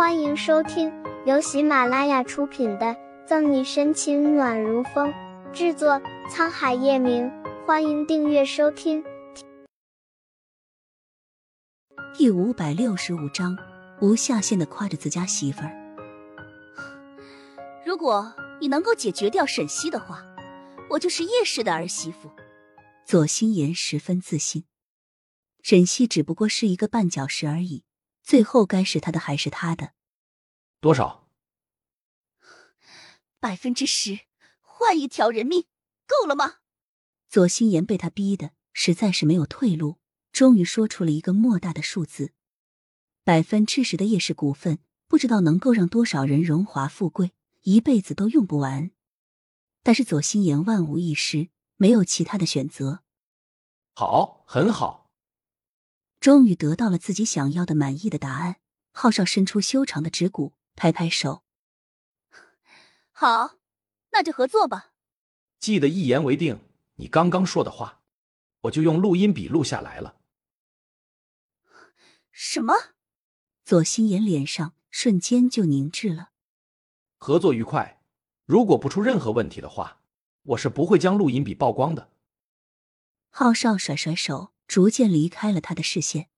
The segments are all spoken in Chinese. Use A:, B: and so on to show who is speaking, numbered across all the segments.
A: 欢迎收听由喜马拉雅出品的《赠你深情暖如风》，制作沧海夜明。欢迎订阅收听。
B: 第五百六十五章，无下限的夸着自家媳妇儿。
C: 如果你能够解决掉沈西的话，我就是叶氏的儿媳妇。
B: 左心言十分自信，沈西只不过是一个绊脚石而已。最后该是他的还是他的？
D: 多少？
C: 百分之十，换一条人命，够了吗？
B: 左心言被他逼的实在是没有退路，终于说出了一个莫大的数字。百分之十的叶氏股份，不知道能够让多少人荣华富贵，一辈子都用不完。但是左心言万无一失，没有其他的选择。
D: 好，很好。
B: 终于得到了自己想要的满意的答案，浩少伸出修长的指骨，拍拍手：“
C: 好，那就合作吧。
D: 记得一言为定，你刚刚说的话，我就用录音笔录下来了。”
C: 什么？
B: 左心言脸上瞬间就凝滞了。
D: 合作愉快，如果不出任何问题的话，我是不会将录音笔曝光的。
B: 浩少甩甩手。逐渐离开了他的视线。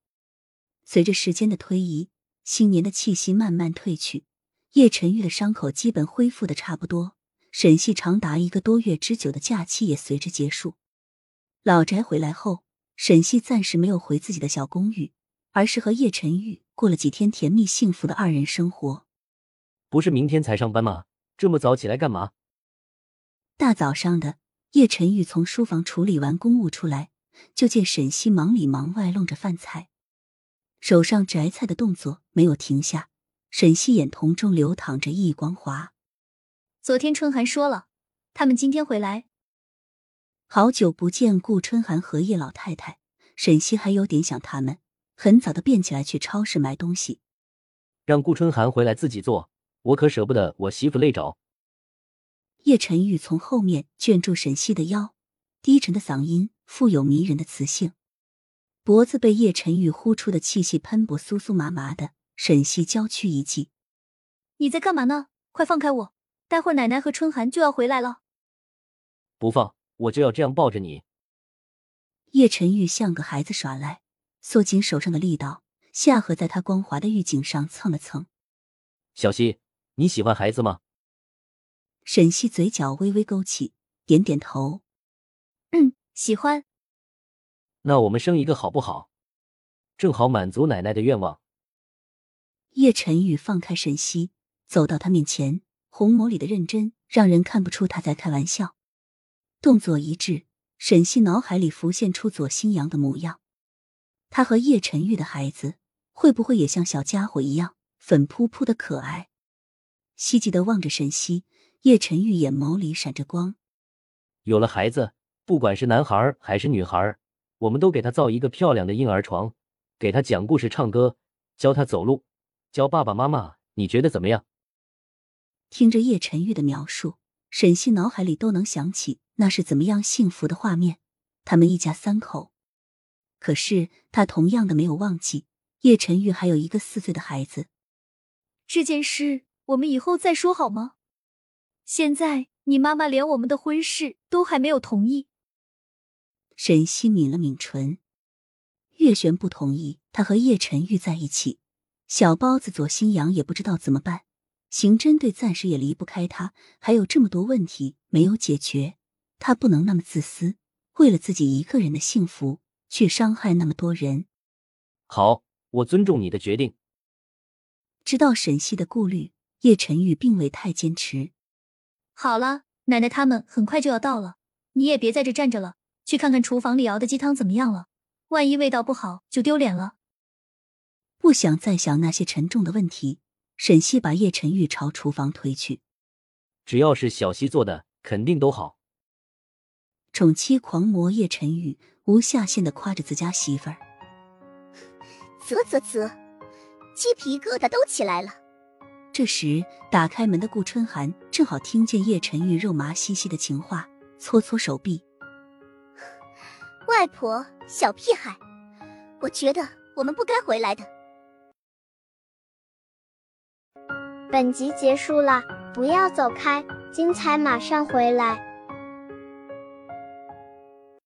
B: 随着时间的推移，新年的气息慢慢褪去，叶晨玉的伤口基本恢复的差不多。沈系长达一个多月之久的假期也随之结束。老宅回来后，沈系暂时没有回自己的小公寓，而是和叶晨玉过了几天甜蜜幸福的二人生活。
E: 不是明天才上班吗？这么早起来干嘛？
B: 大早上的，叶晨玉从书房处理完公务出来。就见沈西忙里忙外弄着饭菜，手上摘菜的动作没有停下。沈西眼瞳中流淌着一光华。
F: 昨天春寒说了，他们今天回来。
B: 好久不见顾春寒和叶老太太，沈西还有点想他们，很早的便起来去超市买东西。
E: 让顾春寒回来自己做，我可舍不得我媳妇累着。
B: 叶晨玉从后面卷住沈西的腰，低沉的嗓音。富有迷人的磁性，脖子被叶晨玉呼出的气息喷薄，酥酥麻麻的。沈西娇躯一悸：“
F: 你在干嘛呢？快放开我！待会儿奶奶和春寒就要回来了。”
E: 不放，我就要这样抱着你。
B: 叶晨玉像个孩子耍赖，缩紧手上的力道，下颌在他光滑的玉颈上蹭了蹭。
E: 小西，你喜欢孩子吗？
B: 沈西嘴角微微勾起，点点头。
F: 嗯。喜欢，
E: 那我们生一个好不好？正好满足奶奶的愿望。
B: 叶晨玉放开沈西，走到他面前，红眸里的认真让人看不出他在开玩笑。动作一致，沈西脑海里浮现出左新阳的模样。他和叶晨玉的孩子会不会也像小家伙一样粉扑扑的可爱？希冀的望着沈西，叶晨玉眼眸里闪着光。
E: 有了孩子。不管是男孩还是女孩，我们都给他造一个漂亮的婴儿床，给他讲故事、唱歌，教他走路，教爸爸妈妈。你觉得怎么样？
B: 听着叶晨玉的描述，沈西脑海里都能想起那是怎么样幸福的画面。他们一家三口，可是他同样的没有忘记叶晨玉还有一个四岁的孩子。
F: 这件事我们以后再说好吗？现在你妈妈连我们的婚事都还没有同意。
B: 沈西抿了抿唇，月璇不同意他和叶晨玉在一起，小包子左新阳也不知道怎么办，刑侦队暂时也离不开他，还有这么多问题没有解决，他不能那么自私，为了自己一个人的幸福去伤害那么多人。
E: 好，我尊重你的决定。
B: 知道沈西的顾虑，叶晨玉并未太坚持。
F: 好了，奶奶他们很快就要到了，你也别在这站着了。去看看厨房里熬的鸡汤怎么样了，万一味道不好就丢脸了。
B: 不想再想那些沉重的问题，沈西把叶晨玉朝厨房推去。
E: 只要是小西做的，肯定都好。
B: 宠妻狂魔叶晨玉无下限的夸着自家媳妇儿，
C: 啧啧啧，鸡皮疙瘩都起来了。
B: 这时，打开门的顾春寒正好听见叶晨玉肉麻兮兮的情话，搓搓手臂。
C: 外婆，小屁孩，我觉得我们不该回来的。
A: 本集结束了，不要走开，精彩马上回来。